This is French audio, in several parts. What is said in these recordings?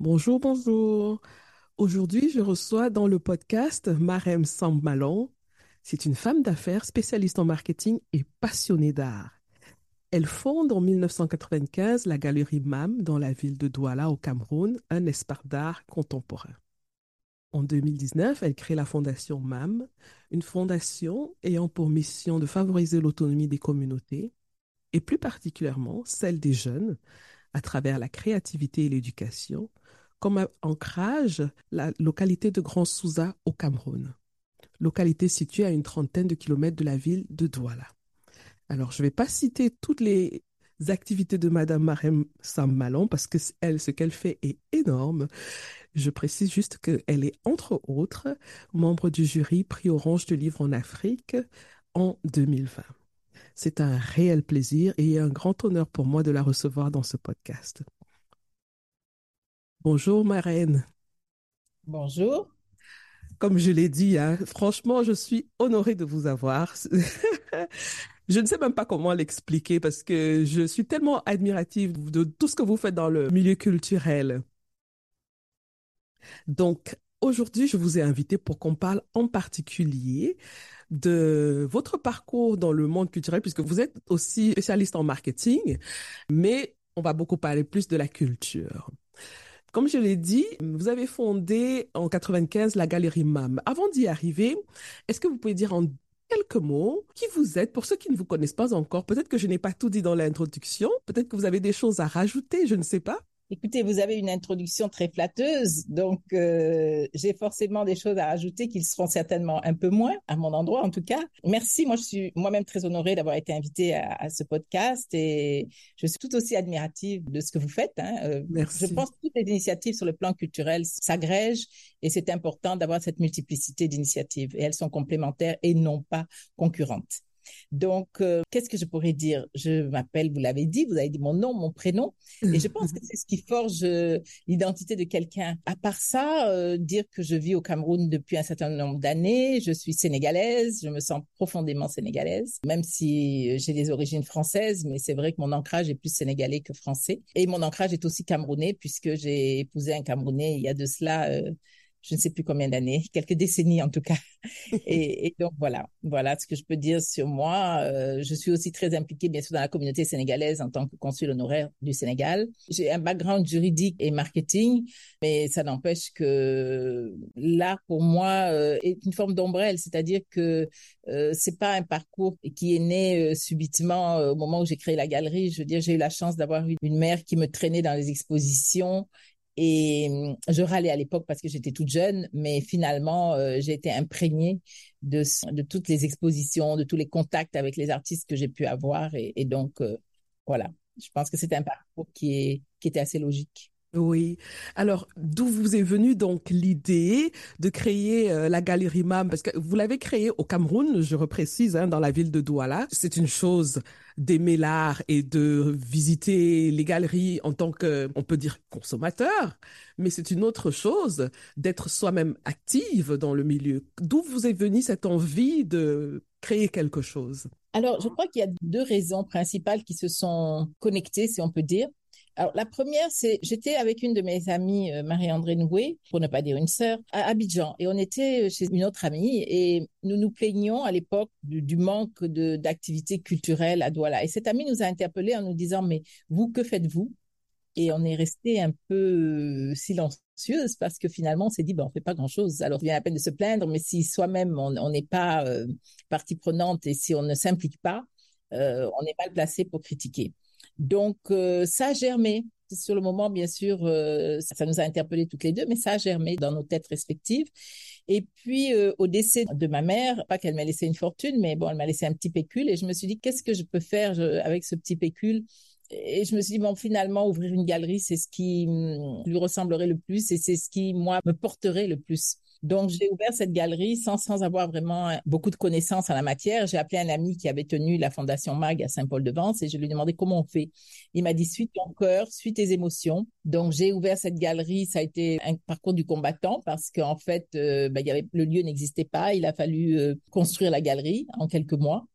Bonjour, bonjour. Aujourd'hui, je reçois dans le podcast Marem Sammalon. C'est une femme d'affaires spécialiste en marketing et passionnée d'art. Elle fonde en 1995 la galerie MAM dans la ville de Douala au Cameroun, un espace d'art contemporain. En 2019, elle crée la fondation MAM, une fondation ayant pour mission de favoriser l'autonomie des communautés et plus particulièrement celle des jeunes à travers la créativité et l'éducation comme ancrage la localité de Grand Souza au Cameroun, localité située à une trentaine de kilomètres de la ville de Douala. Alors, je ne vais pas citer toutes les activités de Madame Marem Sammalon parce que elle, ce qu'elle fait est énorme. Je précise juste qu'elle est, entre autres, membre du jury Prix Orange de Livre en Afrique en 2020. C'est un réel plaisir et un grand honneur pour moi de la recevoir dans ce podcast. Bonjour Marraine. Bonjour. Comme je l'ai dit, hein, franchement, je suis honorée de vous avoir. je ne sais même pas comment l'expliquer parce que je suis tellement admirative de tout ce que vous faites dans le milieu culturel. Donc, aujourd'hui, je vous ai invité pour qu'on parle en particulier de votre parcours dans le monde culturel, puisque vous êtes aussi spécialiste en marketing, mais on va beaucoup parler plus de la culture. Comme je l'ai dit, vous avez fondé en 95 la galerie MAM. Avant d'y arriver, est-ce que vous pouvez dire en quelques mots qui vous êtes pour ceux qui ne vous connaissent pas encore? Peut-être que je n'ai pas tout dit dans l'introduction, peut-être que vous avez des choses à rajouter, je ne sais pas. Écoutez, vous avez une introduction très flatteuse, donc euh, j'ai forcément des choses à rajouter qui seront certainement un peu moins, à mon endroit en tout cas. Merci, moi je suis moi-même très honorée d'avoir été invitée à, ce podcast et je suis tout aussi admirative de ce que vous faites. Hein. Euh, Merci. Je pense que toutes les initiatives sur le plan culturel s'agrègent et c'est important d'avoir cette multiplicité d'initiatives et elles sont complémentaires et non pas concurrentes. Donc, euh, qu'est-ce que je pourrais dire? Je m'appelle, vous l'avez dit, vous avez dit mon nom, mon prénom, et je pense que c'est ce qui forge euh, l'identité de quelqu'un. À part ça, euh, dire que je vis au Cameroun depuis un certain nombre d'années, je suis sénégalaise, je me sens profondément sénégalaise, même si j'ai des origines françaises, mais c'est vrai que mon ancrage est plus sénégalais que français. Et mon ancrage est aussi camerounais, puisque j'ai épousé un Camerounais il y a de cela je ne sais plus combien d'années, quelques décennies en tout cas. et, donc voilà, voilà ce que je peux dire sur moi. Euh, je suis aussi très impliquée bien sûr dans la communauté sénégalaise en tant que consul honoraire du Sénégal. J'ai un background juridique et marketing, mais ça n'empêche que l'art pour moi euh, est une forme d'ombrelle, c'est-à-dire que euh, c'est pas un parcours qui est né euh, subitement au moment où j'ai créé la galerie. Je veux dire, j'ai eu la chance d'avoir une mère qui me traînait dans les expositions et hum, je râlais à l'époque parce que j'étais toute jeune, mais finalement, euh, j'ai été imprégnée de, de toutes les expositions, de tous les contacts avec les artistes que j'ai pu avoir. Et, donc, euh, voilà, je pense que c'était un parcours qui, est, qui était assez logique. Oui. Alors, d'où vous est venue donc l'idée de créer euh, la galerie MAM Parce que vous l'avez créée au Cameroun, je reprécise, hein, dans la ville de Douala. C'est une chose d'aimer l'art et de visiter les galeries en tant que, on peut dire, consommateur, mais c'est une autre chose d'être soi-même active dans le milieu. D'où vous est venue cette envie de créer quelque chose? Alors, je crois qu'il y a deux raisons principales qui se sont connectées, si on peut dire. Alors, la première, c'est j'étais avec une de mes amies, euh, Marie-André Noué, pour ne pas dire une sœur, à Abidjan. Et on était chez une autre amie et nous nous plaignions à l'époque du, manque d'activités culturelles à Douala. Et cette amie nous a interpellés en nous disant, mais vous, que faites-vous? Et on est resté un peu silencieuse parce que finalement on s'est dit ben on fait pas grand chose alors il vient la peine de se plaindre mais si soi-même on n'est pas euh, partie prenante et si on ne s'implique pas euh, on est mal placé pour critiquer Donc, euh, ça a germé. Sur le moment, bien sûr, euh, ça, nous a interpellés toutes les deux, mais ça a germé dans nos têtes respectives. Et puis, euh, au décès de ma mère, pas qu'elle m'a laissé une fortune, mais bon, elle m'a laissé un petit pécule et je me suis dit, qu'est-ce que je peux faire avec ce petit pécule? Et je me suis dit, bon, finalement, ouvrir une galerie, c'est ce qui mm, lui ressemblerait le plus et c'est ce qui, moi, me porterait le plus. Donc, j'ai ouvert cette galerie sans, sans avoir vraiment beaucoup de connaissances en la matière. J'ai appelé un ami qui avait tenu la Fondation MAG à Saint-Paul-de-Vence et je lui ai demandé comment on fait. Il m'a dit, suis ton cœur, suis tes émotions. Donc, j'ai ouvert cette galerie. Ça a été un parcours du combattant parce qu'en fait, euh, ben, y avait, le lieu n'existait pas. Il a fallu euh, construire la galerie en quelques mois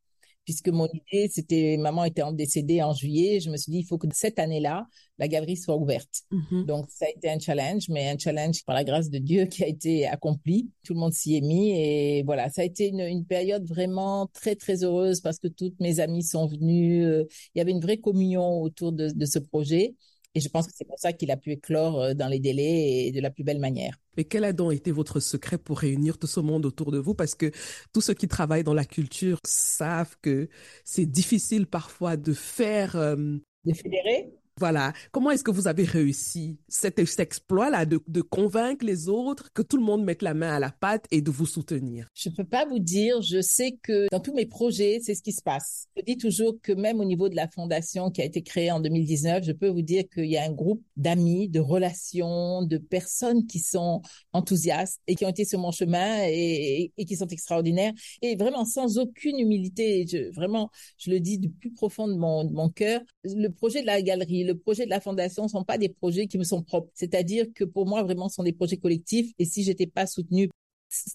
puisque mon idée, c'était, maman était décédée en juillet, je me suis dit, il faut que cette année-là, la galerie soit ouverte. Mm-hmm. Donc, ça a été un challenge, mais un challenge par la grâce de Dieu qui a été accompli. Tout le monde s'y est mis et voilà, ça a été une, une, période vraiment très, très heureuse parce que toutes mes amies sont venues. Euh, il y avait une vraie communion autour de, de ce projet. Et je pense que c'est pour ça qu'il a pu éclore euh, dans les délais et de la plus belle manière. Mais quel a donc été votre secret pour réunir tout ce monde autour de vous? Parce que tous ceux qui travaillent dans la culture savent que c'est difficile parfois de faire... Euh, de fédérer voilà. Comment est-ce que vous avez réussi cet, exploit-là de, convaincre les autres que tout le monde mette la main à la pâte et de vous soutenir? Je ne peux pas vous dire. Je sais que dans tous mes projets, c'est ce qui se passe. Je dis toujours que même au niveau de la fondation qui a été créée en 2019, je peux vous dire qu'il y a un groupe d'amis, de relations, de personnes qui sont enthousiastes et qui ont été sur mon chemin et, qui sont extraordinaires et vraiment sans aucune humilité. Vraiment, je le dis du plus profond de mon, de mon cœur. Le projet de la galerie, le projet de la fondation ne sont pas des projets qui me sont propres. C'est-à-dire que pour moi, vraiment, ce sont des projets collectifs. Et si j'étais pas soutenue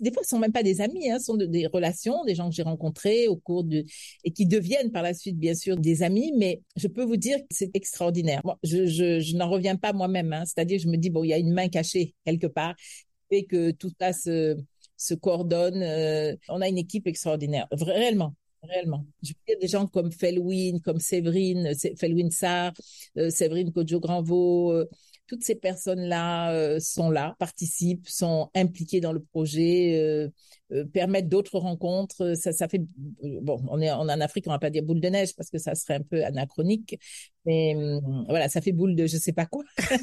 des fois, ce sont même pas des amis, hein, ce sont des relations, des gens que j'ai rencontrés au cours de et qui deviennent par la suite, bien sûr, des amis. Mais je peux vous dire que c'est extraordinaire. Moi, je, n'en reviens pas moi-même. Hein, C'est-à-dire, je me dis bon, il y a une main cachée quelque part et que tout ça se, se coordonne. Euh, on a une équipe extraordinaire, réellement réellement. Je veux dire des gens comme Felwin, comme Séverine, Felwin Sarr, euh, Séverine Kodjo-Granvaux, euh, toutes ces personnes-là euh, sont là, participent, sont impliquées dans le projet, euh, euh, permettent d'autres rencontres. Ça, ça fait bon, on est en Afrique, on va pas dire boule de neige parce que ça serait un peu anachronique, mais voilà, ça fait boule de je sais pas quoi.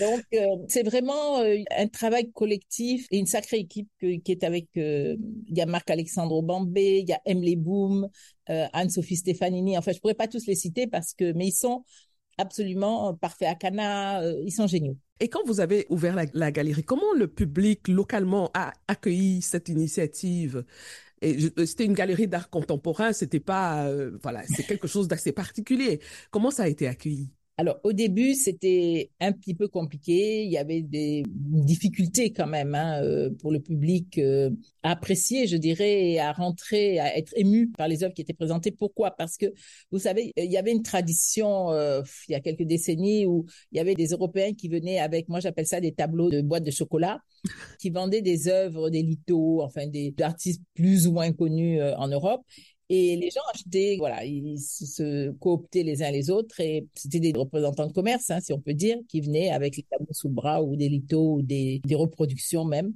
donc c'est vraiment un collectif et une sacrée équipe qui est avec. Il y a Marc Alexandre Bambé, il y a Emily Boom, Anne-Sophie Stefanini. En fait, je pourrais pas tous les citer parce que, mais ils sont absolument parfait à Cana. Euh, ils sont géniaux. Et quand vous avez ouvert la, galerie, comment le public localement a accueilli cette initiative? Et c'était une galerie d'art contemporain, c'était pas, euh, voilà, c'est quelque chose d'assez particulier. Comment ça a été accueilli? Alors au début, c'était un petit peu compliqué. Il y avait des difficultés quand même hein, euh, pour le public euh, à apprécier, je dirais, et à rentrer, à être ému par les œuvres qui étaient présentées. Pourquoi? Parce que vous savez, il y avait une tradition euh, il y a quelques décennies où il y avait des Européens qui venaient avec, moi j'appelle ça des tableaux de boîtes de chocolat, qui vendaient des œuvres, des lithos, enfin des artistes plus ou moins connus en Europe et les gens achetaient, voilà, ils se cooptaient les uns les autres et c'était des représentants de commerce, hein, si on peut dire, qui venaient avec les tableaux sous le bras ou des lithos ou des, des reproductions même.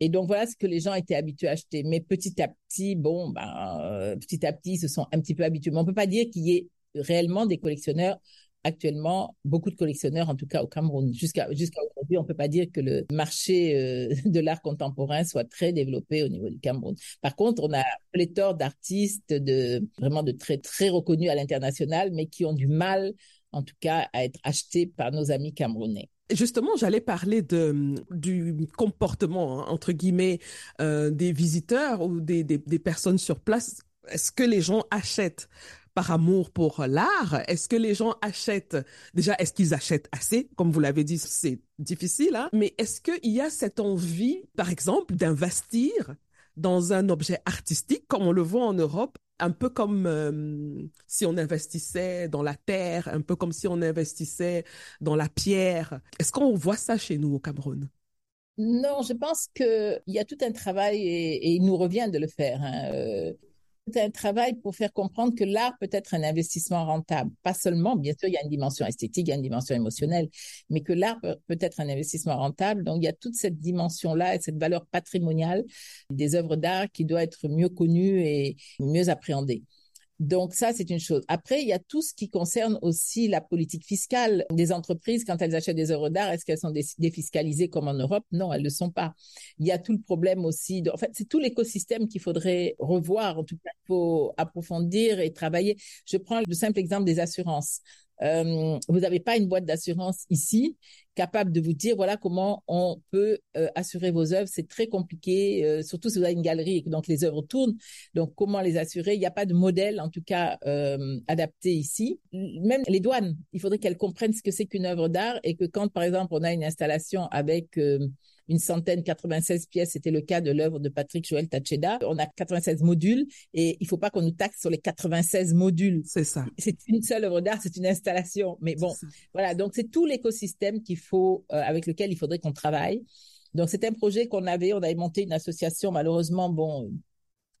Et donc voilà ce que les gens étaient habitués à acheter. Mais petit à petit, bon, ben, euh, petit à petit, ils se sont un petit peu habitués. Mais on peut pas dire qu'il y ait réellement des collectionneurs actuellement beaucoup de collectionneurs, en tout cas au Cameroun. Jusqu'à jusqu'à on peut pas dire que le marché euh, de l'art contemporain soit très développé au niveau du Cameroun. Par contre, on a pléthore d'artistes de vraiment de très très reconnus à l'international, mais qui ont du mal, en tout cas, à être achetés par nos amis camerounais. Justement, j'allais parler de, du comportement, hein, entre guillemets, euh, des visiteurs ou des, des, des personnes sur place. Est-ce que les gens achètent? Par amour pour l'art Est-ce que les gens achètent? Déjà, est-ce qu'ils achètent assez? Comme vous l'avez dit, c'est difficile, hein mais est-ce qu'il y a cette envie, par exemple, d'investir dans un objet artistique, comme on le voit en Europe, un peu comme euh, si on investissait dans la terre, un peu comme si on investissait dans la pierre? Est-ce qu'on voit ça chez nous au Cameroun? Non, je pense qu'il y a tout un travail et, il nous revient de le faire. Hein. Un travail pour faire comprendre que l'art peut être un investissement rentable. Pas seulement, bien sûr, il y a une dimension esthétique, il y a une dimension émotionnelle, mais que l'art peut être un investissement rentable. Donc, il y a toute cette dimension-là et cette valeur patrimoniale des œuvres d'art qui doit être mieux connue et mieux appréhendée. Donc ça, c'est une chose. Après, il y a tout ce qui concerne aussi la politique fiscale des entreprises quand elles achètent des œuvres d'art. Est-ce qu'elles sont défiscalisées comme en Europe? Non, elles ne le sont pas. Il y a tout le problème aussi. De... En fait, c'est tout l'écosystème qu'il faudrait revoir. En tout cas, il faut approfondir et travailler. Je prends le simple exemple des assurances. Euh, vous n'avez pas une boîte d'assurance ici capable de vous dire voilà comment on peut euh, assurer vos œuvres. C'est très compliqué, euh, surtout si vous avez une galerie et que donc les œuvres tournent. Donc comment les assurer? Il n'y a pas de modèle en tout cas adapté ici. Même les douanes, il faudrait qu'elles comprennent ce que c'est qu'une œuvre d'art et que quand par exemple on a une installation avec une centaine, 96 pièces. C'était le cas de l'œuvre de Patrick Joël Tacheda. On a 96 modules et il faut pas qu'on nous taxe sur les 96 modules. C'est ça. C'est une seule œuvre d'art, c'est une installation. Mais bon, voilà. Donc c'est tout l'écosystème qu'il faut, euh, avec lequel il faudrait qu'on travaille. Donc c'est un projet qu'on avait, on avait monté une association. Malheureusement, bon,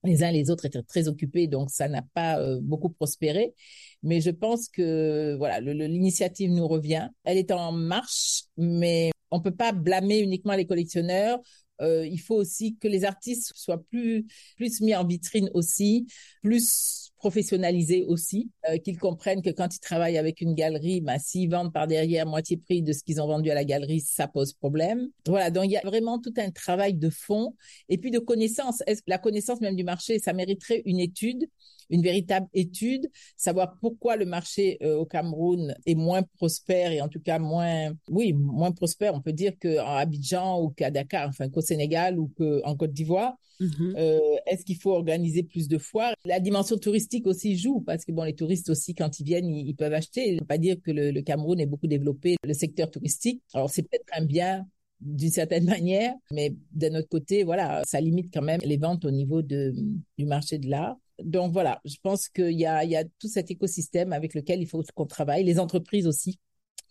les uns les autres étaient très occupés, donc ça n'a pas euh, beaucoup prospéré. Mais je pense que voilà, l'initiative nous revient. Elle est en marche, mais on peut pas blâmer uniquement les collectionneurs. Euh, il faut aussi que les artistes soient plus plus mis en vitrine aussi, plus professionnalisés aussi, euh, qu'ils comprennent que quand ils travaillent avec une galerie, bah, s'ils vendent par derrière moitié prix de ce qu'ils ont vendu à la galerie, ça pose problème. Voilà, donc il y a vraiment tout un travail de fond et puis de connaissance. Est-ce la connaissance même du marché, ça mériterait une étude? Une véritable étude, savoir pourquoi le marché euh, au Cameroun est moins prospère et en tout cas moins, oui, moins prospère, on peut dire qu'en Abidjan ou qu'à Dakar, enfin qu'au Sénégal ou qu'en Côte d'Ivoire. Mm-hmm. Euh, est-ce qu'il faut organiser plus de foires? La dimension touristique aussi joue parce que bon, les touristes aussi quand ils viennent, ils, peuvent acheter. Il ne pas dire que le, le Cameroun est beaucoup développé, le secteur touristique. Alors c'est peut-être un bien d'une certaine manière, mais d'un autre côté, voilà, ça limite quand même les ventes au niveau de, du marché de l'art donc voilà, je pense qu'il y a, y a tout cet écosystème avec lequel il faut qu'on travaille, les entreprises aussi.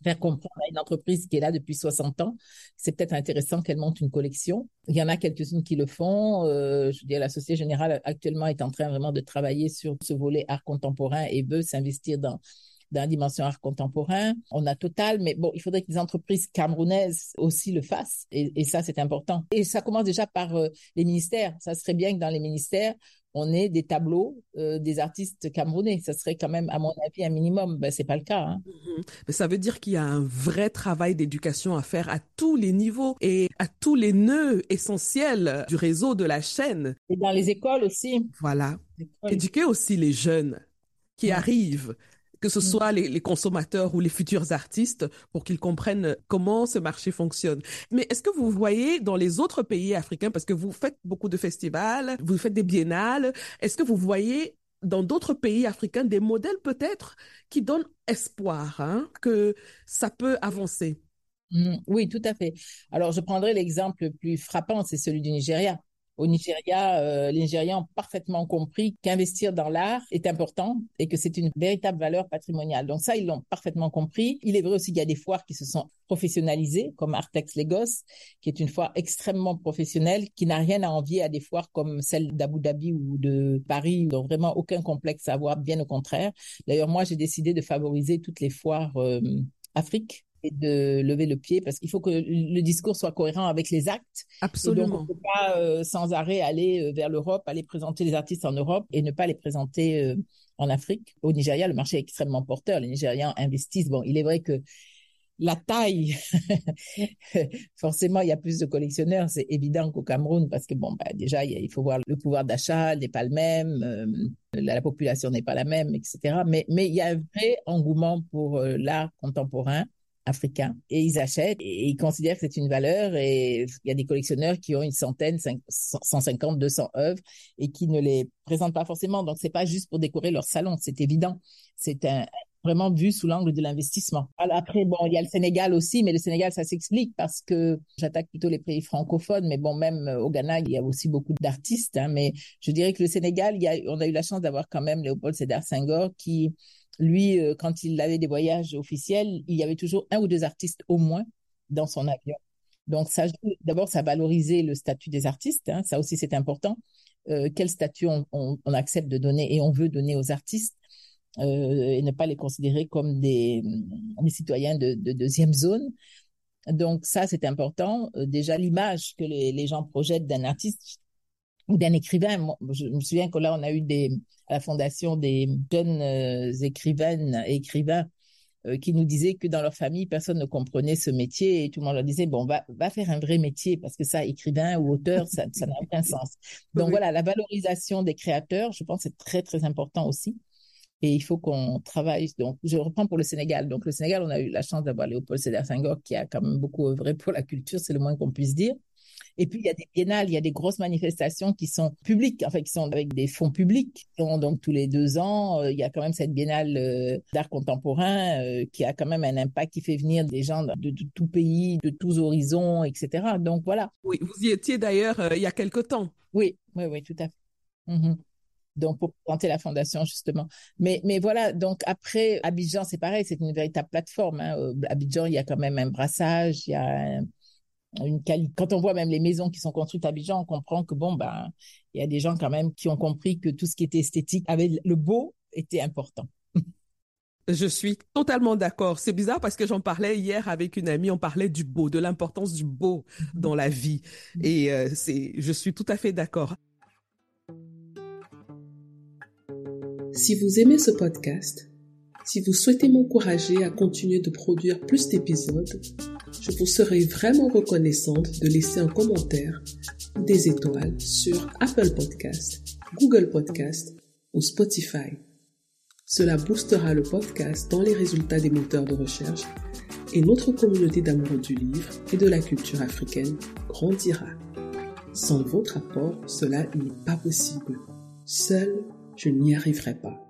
Faire comprendre à une entreprise qui est là depuis 60 ans, c'est peut-être intéressant qu'elle monte une collection. Il y en a quelques-unes qui le font. Euh, je dire, la Société Générale actuellement est en train vraiment de travailler sur ce volet art contemporain et veut s'investir dans dans la dimension art contemporain. On a Total, mais bon, il faudrait que les entreprises camerounaises aussi le fassent. Et, ça, c'est important. Et ça commence déjà par euh, les ministères. Ça serait bien que dans les ministères, on ait des tableaux euh, des artistes camerounais. Ça serait quand même, à mon avis, un minimum. Ben, c'est pas le cas. Hein. Mm-hmm. Mais ça veut dire qu'il y a un vrai travail d'éducation à faire à tous les niveaux et à tous les nœuds essentiels du réseau de la chaîne. Et dans les écoles aussi. Voilà. Éduquer aussi les jeunes qui arrivent que ce mm. soit les, consommateurs ou les futurs artistes, pour qu'ils comprennent comment ce marché fonctionne. Mais est-ce que vous voyez dans les autres pays africains, parce que vous faites beaucoup de festivals, vous faites des biennales, est-ce que vous voyez dans d'autres pays africains des modèles peut-être qui donnent espoir hein, que ça peut avancer? Mm. Oui, tout à fait. Alors, je prendrai l'exemple le plus frappant, c'est celui du Nigeria. Au Nigeria, euh, les Nigériens ont parfaitement compris qu'investir dans l'art est important et que c'est une véritable valeur patrimoniale. Donc ça, ils l'ont parfaitement compris. Il est vrai aussi qu'il y a des foires qui se sont professionnalisées, comme Artex Lagos, qui est une foire extrêmement professionnelle, qui n'a rien à envier à des foires comme celle d'Abu Dhabi ou de Paris, donc vraiment aucun complexe à avoir, bien au contraire. D'ailleurs, moi, j'ai décidé de favoriser toutes les foires euh, Afrique et de lever le pied parce qu'il faut que le discours soit cohérent avec les actes. Absolument. donc, on ne peut pas euh, sans arrêt aller euh, vers l'Europe, aller présenter les artistes en Europe et ne pas les présenter euh, en Afrique. Au Nigeria, le marché est extrêmement porteur. Les Nigérians investissent. Bon, il est vrai que la taille, forcément, il y a plus de collectionneurs, c'est évident qu'au Cameroun, parce que bon, bah, déjà, il faut voir le pouvoir d'achat n'est pas le même, la, population n'est pas la même, etc. Mais, mais il y a un vrai engouement pour l'art contemporain africains et ils achètent et ils considèrent que c'est une valeur et il y a des collectionneurs qui ont une centaine, 150, 200 œuvres et qui ne les présentent pas forcément. Donc c'est pas juste pour décorer leur salon, c'est évident. C'est vraiment vu sous l'angle de l'investissement. Après, bon, il y a le Sénégal aussi, mais le Sénégal, ça s'explique parce que j'attaque plutôt les pays francophones, mais bon, même au Ghana, il y a aussi beaucoup d'artistes. Hein, mais je dirais que le Sénégal, il y a, on a eu la chance d'avoir quand même Léopold Sédar Senghor qui lui, euh, quand il avait des voyages officiels, il y avait toujours un ou deux artistes au moins dans son avion. Donc, ça, d'abord, ça valorisait le statut des artistes. Hein, ça aussi, c'est important. Euh, quel statut on, accepte de donner et on veut donner aux artistes euh, et ne pas les considérer comme des, citoyens de, deuxième zone. Donc, ça, c'est important. déjà, l'image que les, les gens projettent d'un artiste, ou d'un écrivain. je me souviens que là, on a eu des, à la fondation des jeunes écrivaines et écrivains euh, qui nous disaient que dans leur famille, personne ne comprenait ce métier et tout le monde leur disait, bon, va, va faire un vrai métier parce que ça, écrivain ou auteur, ça n'a aucun sens. Donc voilà, la valorisation des créateurs, je pense, c'est très, très important aussi. Et il faut qu'on travaille. Donc, je reprends pour le Sénégal. Donc, le Sénégal, on a eu la chance d'avoir Léopold Sédar Senghor qui a quand même beaucoup œuvré pour la culture, c'est le moins qu'on puisse dire. Et puis, il y a des biennales, il y a des grosses manifestations qui sont publiques, en fait, qui sont avec des fonds publics. Donc, tous les deux ans, euh, il y a quand même cette biennale euh, d'art contemporain euh, qui a quand même un impact, qui fait venir des gens de, tout pays, de tous horizons, etc. Donc, voilà. Oui, vous y étiez d'ailleurs il y a quelque temps. Oui, oui, oui, tout à fait. Mm-hmm. donc pour présenter la fondation justement. Mais mais voilà, donc après Abidjan, c'est pareil, c'est une véritable plateforme. Hein. Abidjan, il y a quand même un brassage, il y a un, une Quand on voit même les maisons qui sont construites à Abidjan, on comprend que bon, ben, il y a des gens quand même qui ont compris que tout ce qui était esthétique, avec le beau, était important. Je suis totalement d'accord. C'est bizarre parce que j'en parlais hier avec une amie, on parlait du beau, de l'importance du beau dans la vie. Mm-hmm. Et euh, c'est, je suis tout à fait d'accord. Si vous aimez ce podcast, si vous souhaitez m'encourager à continuer de produire plus d'épisodes, je vous serai vraiment reconnaissante de laisser un commentaire ou des étoiles sur Apple Podcast, Google Podcast ou Spotify. Cela boostera le podcast dans les résultats des moteurs de recherche et notre communauté d'amoureux du livre et de la culture africaine grandira. Sans votre apport, cela n'est pas possible. Seul, je n'y arriverai pas.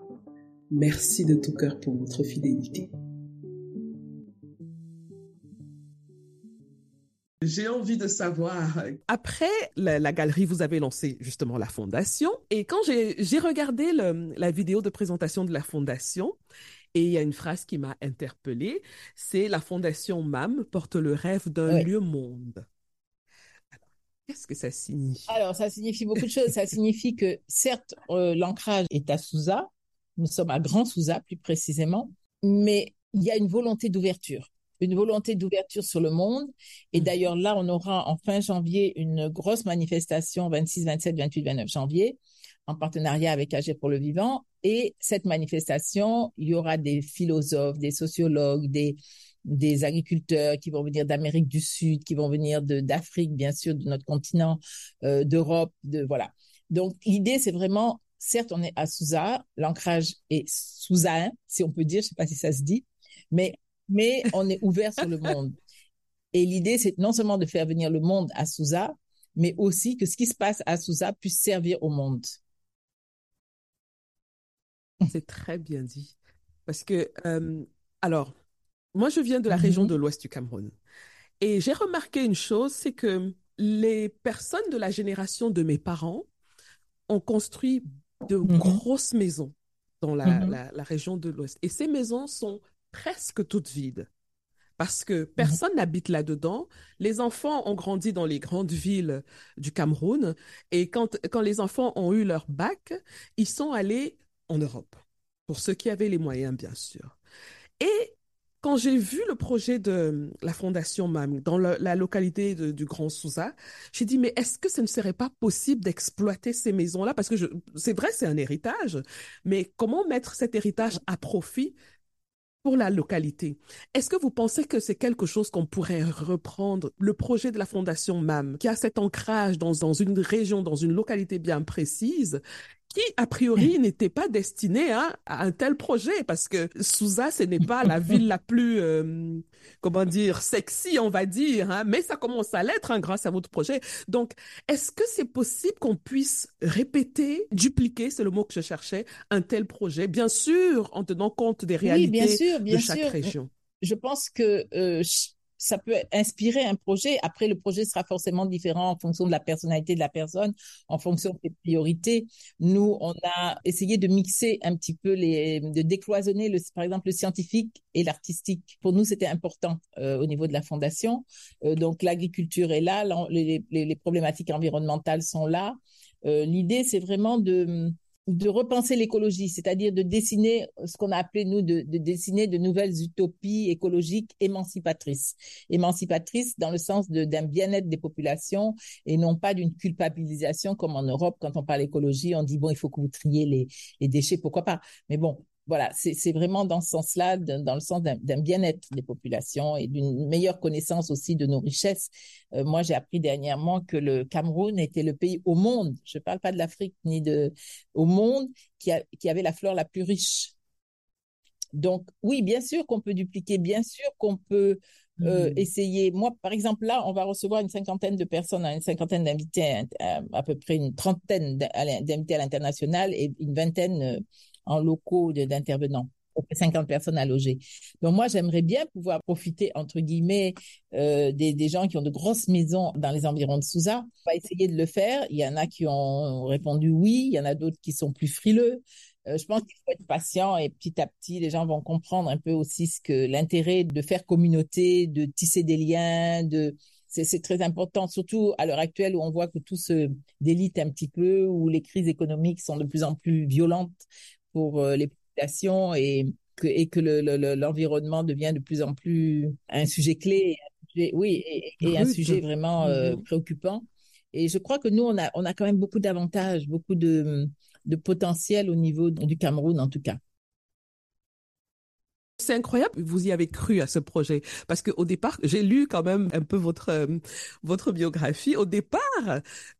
Merci de tout cœur pour votre fidélité. J'ai envie de savoir. Après la, galerie, vous avez lancé justement la fondation. Et quand j'ai regardé la vidéo de présentation de la fondation, et il y a une phrase qui m'a interpellée, c'est la fondation MAM porte le rêve d'un lieu monde. Qu'est-ce que ça signifie? Alors, ça signifie beaucoup de choses. ça signifie que, certes, euh, l'ancrage est à Souza. Nous sommes à Grand Souza, plus précisément. Mais il y a une volonté d'ouverture une volonté d'ouverture sur le monde. Et mm. d'ailleurs, là, on aura en fin janvier une grosse manifestation, 26, 27, 28, 29 janvier, en partenariat avec AG pour le vivant. Et cette manifestation, il y aura des philosophes, des sociologues, des, des agriculteurs qui vont venir d'Amérique du Sud, qui vont venir d'Afrique, bien sûr, de notre continent, euh, d'Europe, de voilà. Donc l'idée, c'est vraiment, certes, on est à Souza, l'ancrage est souzain, si on peut dire, je sais pas si ça se dit, mais mais on est ouvert sur le monde. Et l'idée, c'est non seulement de faire venir le monde à Souza, mais aussi que ce qui se passe à Souza puisse servir au monde. C'est très bien dit. Parce que, euh, alors, moi, je viens de la région mm-hmm. de l'ouest du Cameroun. Et j'ai remarqué une chose, c'est que les personnes de la génération de mes parents ont construit de mm-hmm. grosses maisons dans mm-hmm. la, la région de l'ouest. Et ces maisons sont presque toutes vides parce que personne n'habite là-dedans. Les enfants ont grandi dans les grandes villes du Cameroun et quand, quand les enfants ont eu leur bac, ils sont allés en Europe, pour ceux qui avaient les moyens, bien sûr. Et quand j'ai vu le projet de la Fondation MAM dans la, localité du Grand Souza, j'ai dit, mais est-ce que ce ne serait pas possible d'exploiter ces maisons-là? Parce que c'est vrai, c'est un héritage, mais comment mettre cet héritage à profit pour la localité? Est-ce que vous pensez que c'est quelque chose qu'on pourrait reprendre, le projet de la Fondation MAM, qui a cet ancrage dans, dans une région, dans une localité bien précise, qui, a priori, n'était pas destiné à, un tel projet, parce que Souza, ce n'est pas la ville la plus, euh, comment dire, sexy, on va dire, hein, mais ça commence à l'être hein, grâce à votre projet. Donc, est-ce que c'est possible qu'on puisse répéter, dupliquer, c'est le mot que je cherchais, un tel projet, bien sûr, en tenant compte des réalités de chaque région? Je pense que euh, ça peut inspirer un projet. Après, le projet sera forcément différent en fonction de la personnalité de la personne, en fonction des priorités. Nous, on a essayé de mixer un petit peu les, de décloisonner le, par exemple, le scientifique et l'artistique. Pour nous, c'était important euh, au niveau de la fondation. Euh, donc, l'agriculture est là, les, problématiques environnementales sont là. Euh, L'idée, c'est vraiment de de repenser l'écologie, c'est-à-dire de dessiner ce qu'on a appelé, nous, de, de, dessiner de nouvelles utopies écologiques émancipatrices. Émancipatrices dans le sens d'un bien-être des populations et non pas d'une culpabilisation comme en Europe, quand on parle écologie, on dit, bon, il faut que vous triez les, les déchets, pourquoi pas. Mais bon, voilà, c'est vraiment dans ce sens-là, dans le sens d'un bien-être des populations et d'une meilleure connaissance aussi de nos richesses. Euh, moi, j'ai appris dernièrement que le Cameroun était le pays au monde, je ne parle pas de l'Afrique ni de au monde, qui, a, qui avait la flore la plus riche. Donc, oui, bien sûr qu'on peut dupliquer, bien sûr qu'on peut euh, mmh. essayer. Moi, par exemple, là, on va recevoir une cinquantaine de personnes, une cinquantaine d'invités, à, à, peu près une trentaine d'invités à l'international et une vingtaine euh, en locaux d'intervenants. 50 personnes à loger. Donc moi, j'aimerais bien pouvoir profiter, entre guillemets, euh, des, gens qui ont de grosses maisons dans les environs de Souza. On va essayer de le faire. Il y en a qui ont répondu oui, il y en a d'autres qui sont plus frileux. Euh, je pense qu'il faut être patient et petit à petit, les gens vont comprendre un peu aussi ce que l'intérêt de faire communauté, de tisser des liens, de c'est très important, surtout à l'heure actuelle où on voit que tout se délite un petit peu, où les crises économiques sont de plus en plus violentes, pour euh, les populations et que, et que l'environnement le, devient de plus en plus un sujet clé, oui, et, un sujet vraiment euh, mm-hmm. préoccupant. Et je crois que nous, on a, on a quand même beaucoup d'avantages, beaucoup de, de potentiel au niveau du Cameroun, en tout cas. C'est incroyable, vous y avez cru à ce projet. Parce qu'au départ, j'ai lu quand même un peu votre euh, votre biographie. Au départ,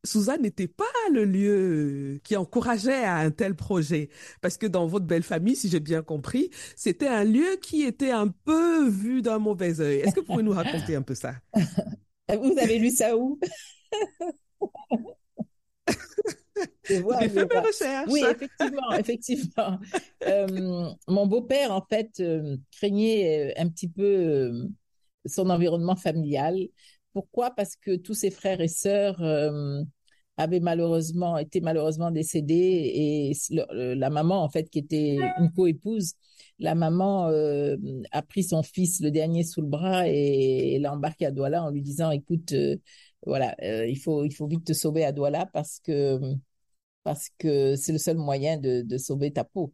Suzanne n'était pas le lieu qui encourageait à un tel projet. Parce que dans votre belle famille, si j'ai bien compris, c'était un lieu qui était un peu vu d'un mauvais œil. Est-ce que vous pouvez nous raconter un peu ça? Vous avez lu ça où? Oui, effectivement, effectivement. Euh, mon beau-père, en fait, euh, craignait euh, un petit peu son environnement familial. Pourquoi? Parce que tous ses frères et sœurs avaient malheureusement été malheureusement décédés et la maman, en fait, qui était une co-épouse, la maman a pris son fils, le dernier, sous le bras et, l'a embarqué à Douala en lui disant, écoute, voilà, il faut il faut vite te sauver à Douala parce que parce que c'est le seul moyen de, de, sauver ta peau.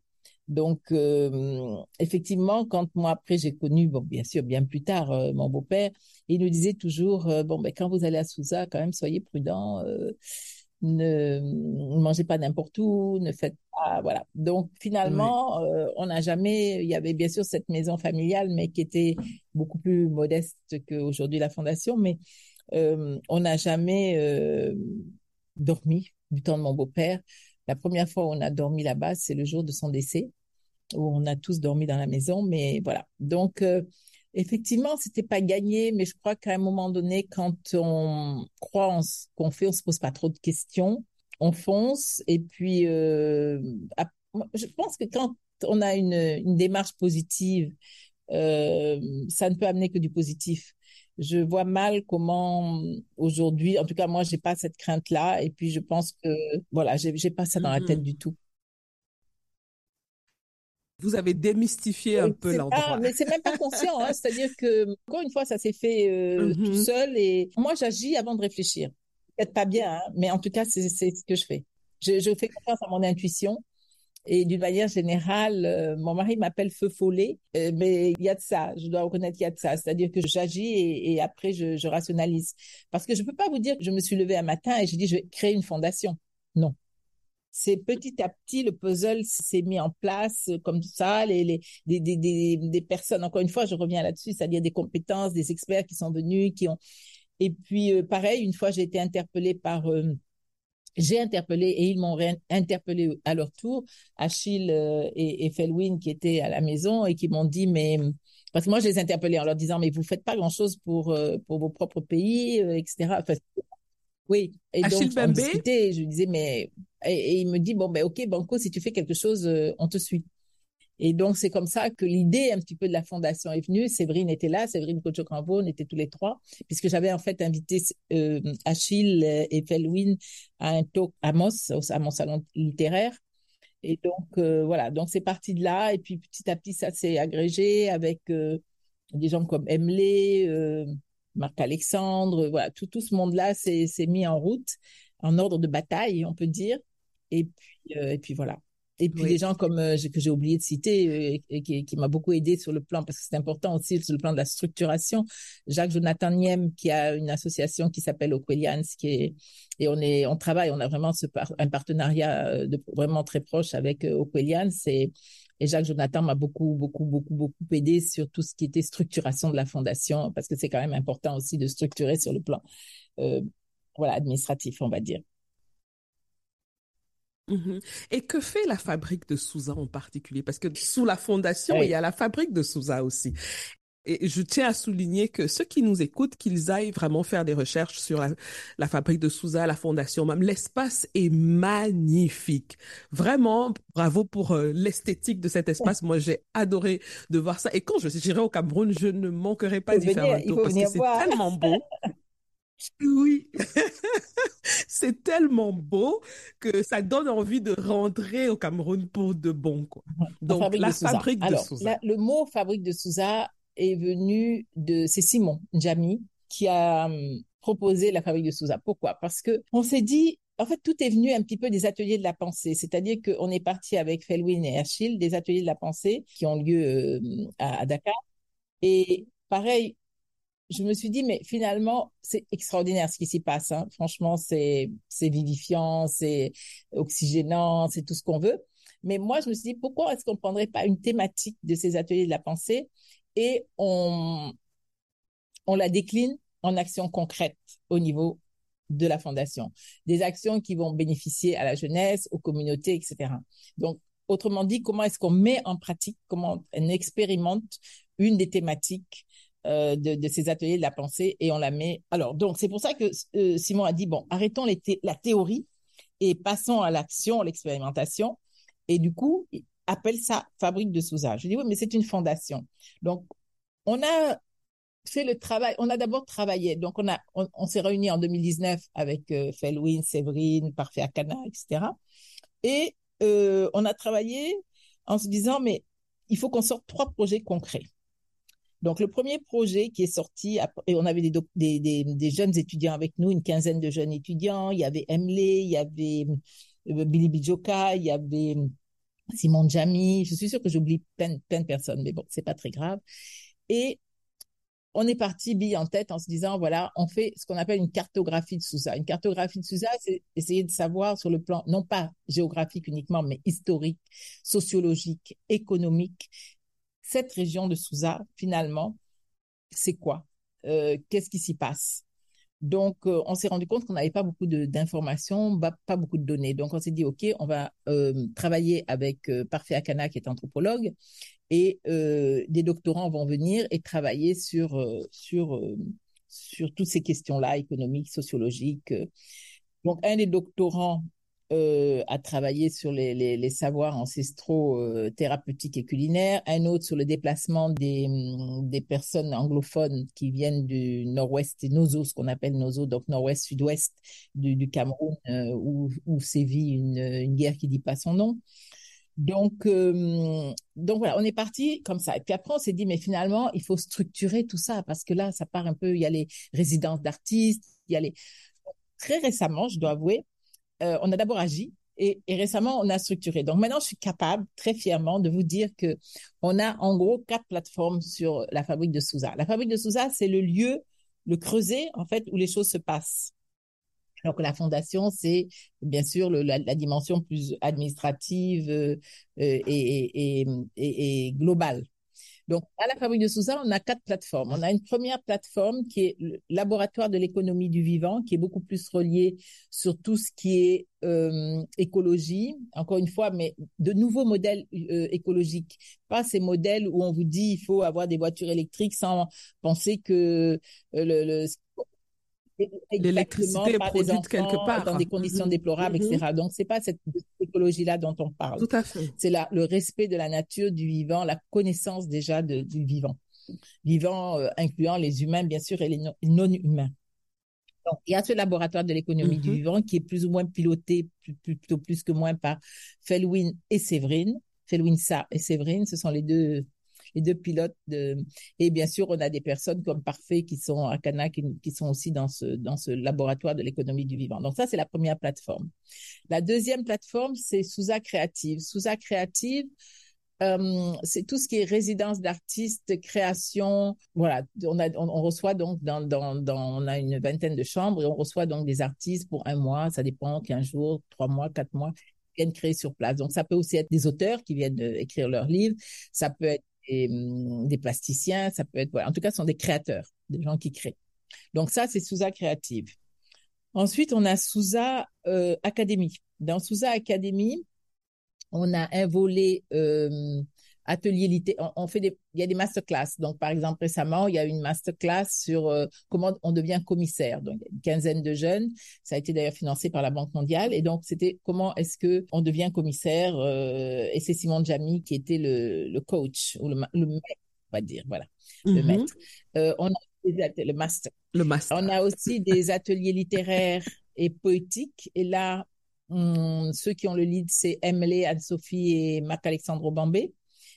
Donc, euh, effectivement, quand moi, après, j'ai connu, bon, bien sûr, bien plus tard, euh, mon beau-père, il nous disait toujours, euh, bon, ben, quand vous allez à Souza, quand même, soyez prudent, ne, ne, mangez pas n'importe où, ne faites pas, voilà. Donc, finalement, on n'a jamais, il y avait bien sûr cette maison familiale, mais qui était beaucoup plus modeste qu'aujourd'hui la fondation, mais on n'a jamais dormi du temps de mon beau-père. La première fois où on a dormi là-bas, c'est le jour de son décès, où on a tous dormi dans la maison. Mais voilà. Donc, euh, effectivement, c'était pas gagné, mais je crois qu'à un moment donné, quand on croit en ce qu'on fait, on se pose pas trop de questions, on fonce. Et puis, euh, je pense que quand on a une, démarche positive, euh, ça ne peut amener que du positif je vois mal comment aujourd'hui, en tout cas moi, j'ai pas cette crainte-là, et puis je pense que voilà, j'ai, j'ai pas ça dans la tête mm-hmm. du tout. Vous avez démystifié un peu l'endroit. mais c'est même pas conscient, hein, c'est-à-dire que encore une fois, ça s'est fait euh, tout mm-hmm. seul, et moi j'agis avant de réfléchir. Peut-être pas bien, hein, mais en tout cas c'est, c'est ce que je fais. Je, je fais confiance à mon intuition et d'une manière générale, euh, mon mari m'appelle feu follet, euh, mais il y a de ça, je dois reconnaître qu'il y a de ça. C'est-à-dire que j'agis et, après je, rationalise. Parce que je ne peux pas vous dire que je me suis levée un matin et j'ai dit je vais créer une fondation. Non. C'est petit à petit, le puzzle s'est mis en place comme ça, les, les, des, des, des, des personnes, encore une fois, je reviens là-dessus, c'est-à-dire des compétences, des experts qui sont venus, qui ont... Et puis, euh, pareil, une fois, j'ai été interpellée par j'ai interpellé et ils m'ont interpellé à leur tour, Achille euh, et, et Felwin qui étaient à la maison et qui m'ont dit mais parce que moi je les interpellés en leur disant mais vous faites pas grand chose pour euh, pour vos propres pays euh, etc. oui et Achille donc discutait, je lui disais mais et, et, il me dit bon ben ok Banco si tu fais quelque chose on te suit. Et donc, c'est comme ça que l'idée un petit peu de la fondation est venue. Séverine était là, Séverine Cocho-Crampo, on était tous les trois, puisque j'avais en fait invité euh, Achille et Felwin à un talk à Moss, à mon salon littéraire. Et donc, euh, voilà, donc c'est parti de là. Et puis, petit à petit, ça s'est agrégé avec euh, des gens comme Emlé, euh, Marc-Alexandre, voilà, tout, tout ce monde-là s'est mis en route, en ordre de bataille, on peut dire. Et puis, et puis voilà. Et puis des gens comme que j'ai oublié de citer et, qui, qui m'a beaucoup aidé sur le plan parce que c'est important aussi sur le plan de la structuration. Jacques Jonathan Niem qui a une association qui s'appelle Oquelians qui est et on est on travaille on a vraiment ce un partenariat de, vraiment très proche avec Oquelians et et Jacques Jonathan m'a beaucoup, beaucoup, beaucoup, beaucoup aidé sur tout ce qui était structuration de la fondation, parce que c'est quand même important aussi de structurer sur le plan, euh, voilà, administratif, on va dire. Mhm. Et que fait la fabrique de Souza en particulier? Parce que sous la fondation, il y a la fabrique de Souza aussi. Et je tiens à souligner que ceux qui nous écoutent, qu'ils aillent vraiment faire des recherches sur la, fabrique de Souza, la fondation même. L'espace est magnifique. Vraiment, bravo pour euh, l'esthétique de cet espace. Moi, j'ai adoré de voir ça. Et quand je serai au Cameroun, je ne manquerai pas d'y faire un tour parce que c'est tellement beau. Oui, c'est tellement beau que ça donne envie de rentrer au Cameroun pour de bon. Quoi. Donc, la fabrique de Souza. le mot fabrique de Souza est venu de, c'est Simon Njami qui a hum, proposé la fabrique de Souza. Pourquoi? Parce que on s'est dit, en fait, tout est venu un petit peu des ateliers de la pensée. C'est-à-dire qu'on est parti avec Felwin et Achille des ateliers de la pensée qui ont lieu euh, à, Dakar. Et pareil, je me suis dit, mais finalement, c'est extraordinaire ce qui s'y passe. Hein. Franchement, c'est vivifiant, c'est oxygénant, c'est tout ce qu'on veut. Mais moi, je me suis dit, pourquoi est-ce qu'on ne prendrait pas une thématique de ces ateliers de la pensée et on, on la décline en actions concrètes au niveau de la fondation. Des actions qui vont bénéficier à la jeunesse, aux communautés, etc. Donc, autrement dit, comment est-ce qu'on met en pratique, comment on expérimente une des thématiques euh, de, ces ateliers de la pensée et on la met. Alors, donc, c'est pour ça que euh, Simon a dit, bon, arrêtons la théorie et passons à l'action, l'expérimentation. Et du coup, appelle ça fabrique de Souza. Je dis oui, mais c'est une fondation. Donc, on a fait le travail. On a d'abord travaillé. Donc, on on, s'est réunis en 2019 avec euh, Felwin, Séverine, Parfait Akana, etc. Et euh, on a travaillé en se disant, mais il faut qu'on sorte trois projets concrets. Donc, le premier projet qui est sorti, et on avait des, jeunes étudiants avec nous, une quinzaine de jeunes étudiants. Il y avait Emle, il y avait euh, Billy Bijoka, il y avait Simon Jamy, je suis sûre que j'oublie plein, de personnes, mais bon, c'est pas très grave. Et on est parti bille en tête en se disant, voilà, on fait ce qu'on appelle une cartographie de Sousa. Une cartographie de Sousa, c'est essayer de savoir sur le plan, non pas géographique uniquement, mais historique, sociologique, économique, cette région de Sousa, finalement, c'est quoi? Euh, Qu'est-ce qui s'y passe? Donc, euh, on s'est rendu compte qu'on n'avait pas beaucoup d'informations, pas beaucoup de données. Donc, on s'est dit, OK, on va euh, travailler avec Parfait Akana, qui est anthropologue, et des doctorants vont venir et travailler sur, sur, sur toutes ces questions-là, économiques, sociologiques. Donc, un des doctorants euh, à travailler sur les, les, savoirs ancestraux euh, thérapeutiques et culinaires, un autre sur le déplacement des, mm, des personnes anglophones qui viennent du nord-ouest et Nozo, ce qu'on appelle Nozo, donc nord-ouest, sud-ouest du, Cameroun, euh, où, où sévit une, guerre qui dit pas son nom. Donc, euh, donc voilà, on est parti comme ça. Et puis après, on s'est dit, mais finalement, il faut structurer tout ça parce que là, ça part un peu. Il y a les résidences d'artistes, il y a les. Très récemment, je dois avouer, euh, on a d'abord agi et, récemment on a structuré. Donc maintenant, je suis capable très fièrement de vous dire que on a en gros quatre plateformes sur la fabrique de Souza. La fabrique de Souza, c'est le lieu, le creuset en fait où les choses se passent. Donc la fondation, c'est bien sûr la, dimension plus administrative euh, et, globale. Donc, à la Fabrique de Souza, on a quatre plateformes. On a une première plateforme qui est le laboratoire de l'économie du vivant, qui est beaucoup plus relié sur tout ce qui est euh, écologie, encore une fois, mais de nouveaux modèles euh, écologiques. Pas ces modèles où on vous dit il faut avoir des voitures électriques sans penser que euh, le, le l'électricité est produite quelque part dans des conditions mm-hmm. déplorables, etc. Mm-hmm. Donc c'est pas cette écologie-là dont on parle. Tout à fait. C'est le respect de la nature, du vivant, la connaissance déjà de, du vivant, vivant euh, incluant les humains bien sûr et les non, humains. Donc, il y a ce laboratoire de l'économie du mm-hmm. vivant qui est plus ou moins piloté, plutôt plus que moins par Felwin et Séverine. Felwin Sa et Séverine, ce sont les deux les deux pilotes. De... Et bien sûr, on a des personnes comme Parfait qui sont à Cana, qui, sont aussi dans ce, dans ce laboratoire de l'économie du vivant. Donc ça, c'est la première plateforme. La deuxième plateforme, c'est Sousa Créative. Sousa Créative, euh, c'est tout ce qui est résidence d'artistes, création. Voilà, on, a, on, reçoit donc dans, dans, on a une vingtaine de chambres et on reçoit donc des artistes pour un mois, ça dépend, 15 jours, trois mois, quatre mois, qui viennent créer sur place. Donc ça peut aussi être des auteurs qui viennent écrire leurs livres, ça peut être hum, des plasticiens, ça peut être, voilà. en tout cas, ce sont des créateurs, des gens qui créent. Donc ça, c'est Sousa Créative. Ensuite, on a Sousa euh, Academy. Dans Sousa Academy, on a un volet euh, atelier littéraire. On, fait des, il y a des masterclass. Donc, par exemple, récemment, il y a une masterclass sur euh, comment on devient commissaire. Donc, une quinzaine de jeunes. Ça a été d'ailleurs financé par la Banque mondiale. Et donc, c'était comment est-ce que on devient commissaire. Euh, et c'est Simon Jamy qui était le, le coach ou le, le, maître, on va dire. Voilà, le Mhm. maître. Euh, on a le master. Le master. On a aussi des ateliers littéraires et poétiques. Et là, hum, ceux qui ont le lead, c'est Emily, Anne-Sophie et Marc-Alexandre Bambé.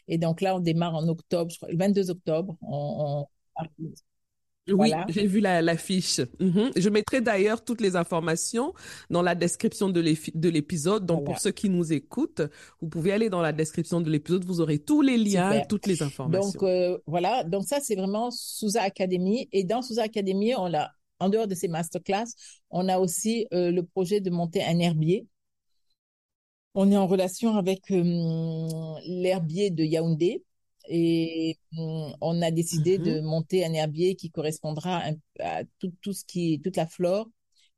Et donc là, on démarre en octobre, je crois, le 22 octobre. On, on- Oui, j'ai vu la, l'affiche. Mhm. Je mettrai d'ailleurs toutes les informations dans la description de l'épisode. Donc, Voilà. pour ceux qui nous écoutent, vous pouvez aller dans la description de l'épisode. Vous aurez tous les liens, Super. toutes les informations. Donc euh, voilà, donc ça c'est vraiment Sousa Academy. Et dans Sousa Academy, on a, en dehors de ces masterclass, on a aussi euh, le projet de monter un herbier. On est en relation avec euh, l'herbier de Yaoundé et euh, on a décidé Mhm. de monter un herbier qui correspondra à tout, tout ce qui toute la flore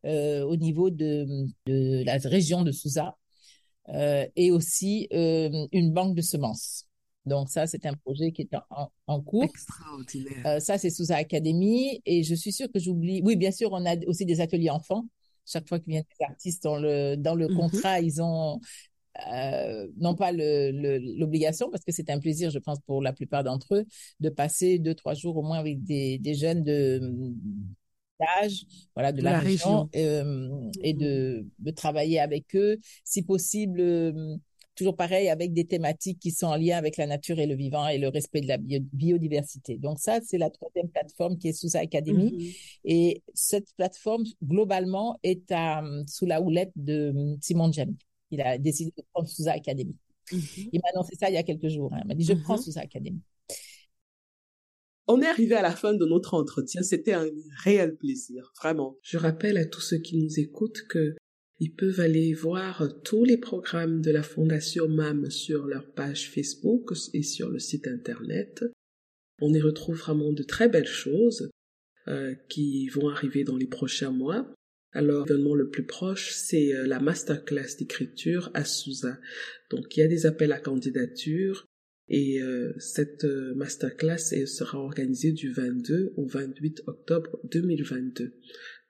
euh, au niveau de, de la région de Sousa euh, et aussi une banque de semences. Donc ça, c'est un projet qui est en, en- cours. Extraordinaire. Ça, c'est Sousa Academy. Et je suis sûre que j'oublie. Oui, bien sûr, on a aussi des ateliers enfants. Chaque fois qu'il viennent des artistes dans le, dans le Mhm. contrat, ils ont euh, non pas l'obligation, parce que c'est un plaisir, je pense, pour la plupart d'entre eux, de passer deux, trois jours au moins avec des, des jeunes de d'âge, voilà, de, De la, la région, euh, et de, de travailler avec eux, si possible, euh, toujours pareil, avec des thématiques qui sont en lien avec la nature et le vivant et le respect de la bio- biodiversité. Donc ça, c'est la troisième plateforme qui est sous Academy. Mhm. Et cette plateforme, globalement, est à, sous la houlette de euh, Simon Jamy. Il a décidé de prendre Sousa Academy. Mhm. Il m'a annoncé ça il y a quelques jours. hein. Il m'a dit, je prends Sousa Academy. On est arrivé à la fin de notre entretien. C'était un réel plaisir, vraiment. Je rappelle à tous ceux qui nous écoutent que ils peuvent aller voir tous les programmes de la Fondation MAM sur leur page Facebook et sur le site internet. On y retrouve vraiment de très belles choses euh, qui vont arriver dans les prochains mois. Alors, l'événement le plus proche, c'est euh, la masterclass d'écriture à Sousa. Donc, il y a des appels à candidature et euh, cette masterclass sera organisée du 22 au 28 octobre 2022.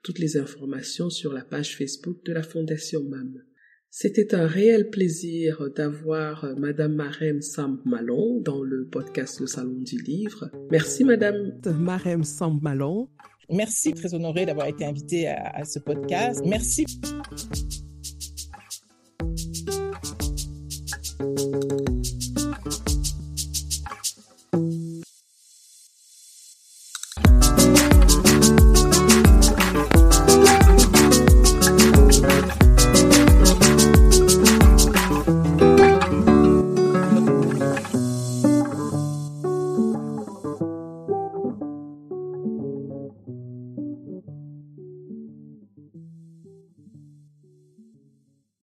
Toutes les informations sur la page Facebook de la Fondation MAM. C'était un réel plaisir d'avoir euh, Madame Marem Sam Malon dans le podcast Le Salon du Livre. Merci Madame. Marem Samb Malon. Merci, très honorée d'avoir été invitée à, à ce podcast. Merci.